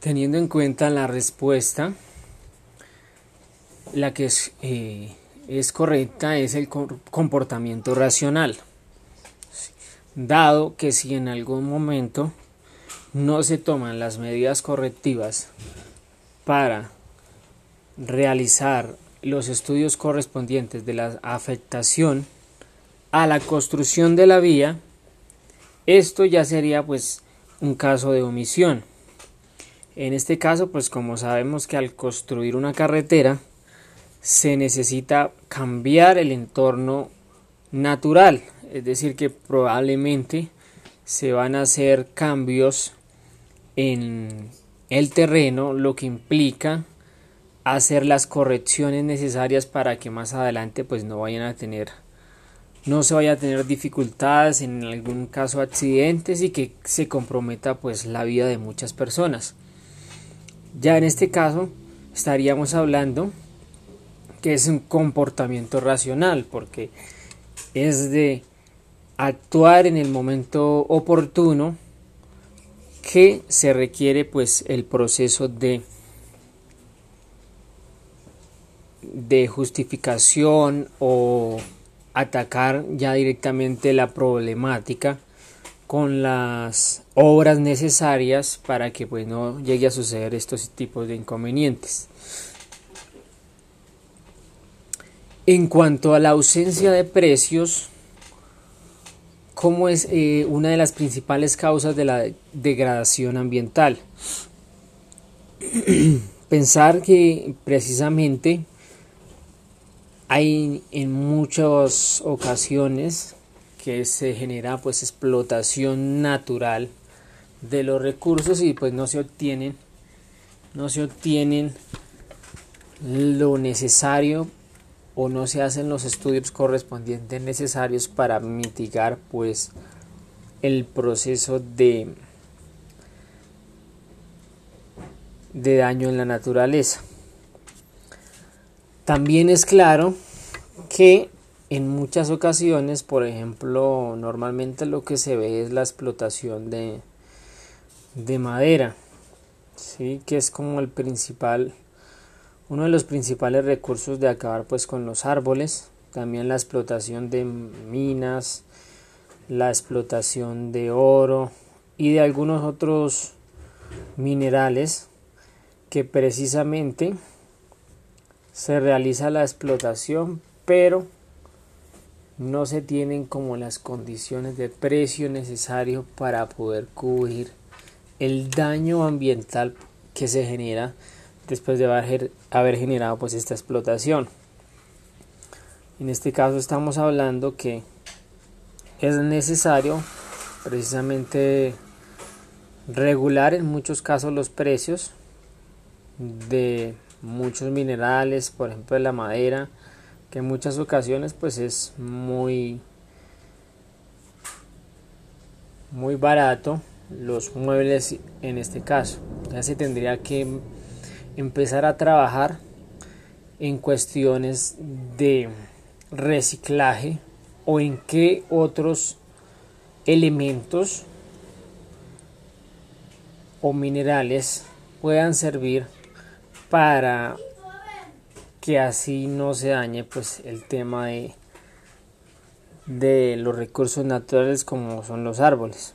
Teniendo en cuenta la respuesta, la que es, eh, es correcta es el comportamiento racional. Dado que si en algún momento no se toman las medidas correctivas para realizar los estudios correspondientes de la afectación a la construcción de la vía, esto ya sería pues un caso de omisión. En este caso, pues como sabemos que al construir una carretera se necesita cambiar el entorno natural, es decir, que probablemente se van a hacer cambios en el terreno, lo que implica hacer las correcciones necesarias para que más adelante pues no vayan a tener no se vaya a tener dificultades en algún caso accidentes y que se comprometa pues la vida de muchas personas ya en este caso estaríamos hablando que es un comportamiento racional porque es de actuar en el momento oportuno que se requiere pues el proceso de de justificación o atacar ya directamente la problemática con las obras necesarias para que pues no llegue a suceder estos tipos de inconvenientes. En cuanto a la ausencia de precios, ¿cómo es eh, una de las principales causas de la degradación ambiental? Pensar que precisamente hay en muchas ocasiones que se genera pues explotación natural de los recursos y pues no se obtienen no se obtienen lo necesario o no se hacen los estudios correspondientes necesarios para mitigar pues el proceso de de daño en la naturaleza. También es claro que en muchas ocasiones, por ejemplo, normalmente lo que se ve es la explotación de, de madera, ¿sí? que es como el principal, uno de los principales recursos de acabar pues con los árboles, también la explotación de minas, la explotación de oro y de algunos otros minerales que precisamente se realiza la explotación, pero no se tienen como las condiciones de precio necesario para poder cubrir el daño ambiental que se genera después de haber, generado pues esta explotación. En este caso estamos hablando que es necesario precisamente regular en muchos casos los precios de muchos minerales, por ejemplo la madera, que en muchas ocasiones pues es muy muy barato los muebles en este caso. Ya se tendría que empezar a trabajar en cuestiones de reciclaje o en qué otros elementos o minerales puedan servir para que así no se dañe pues el tema de, de los recursos naturales como son los árboles.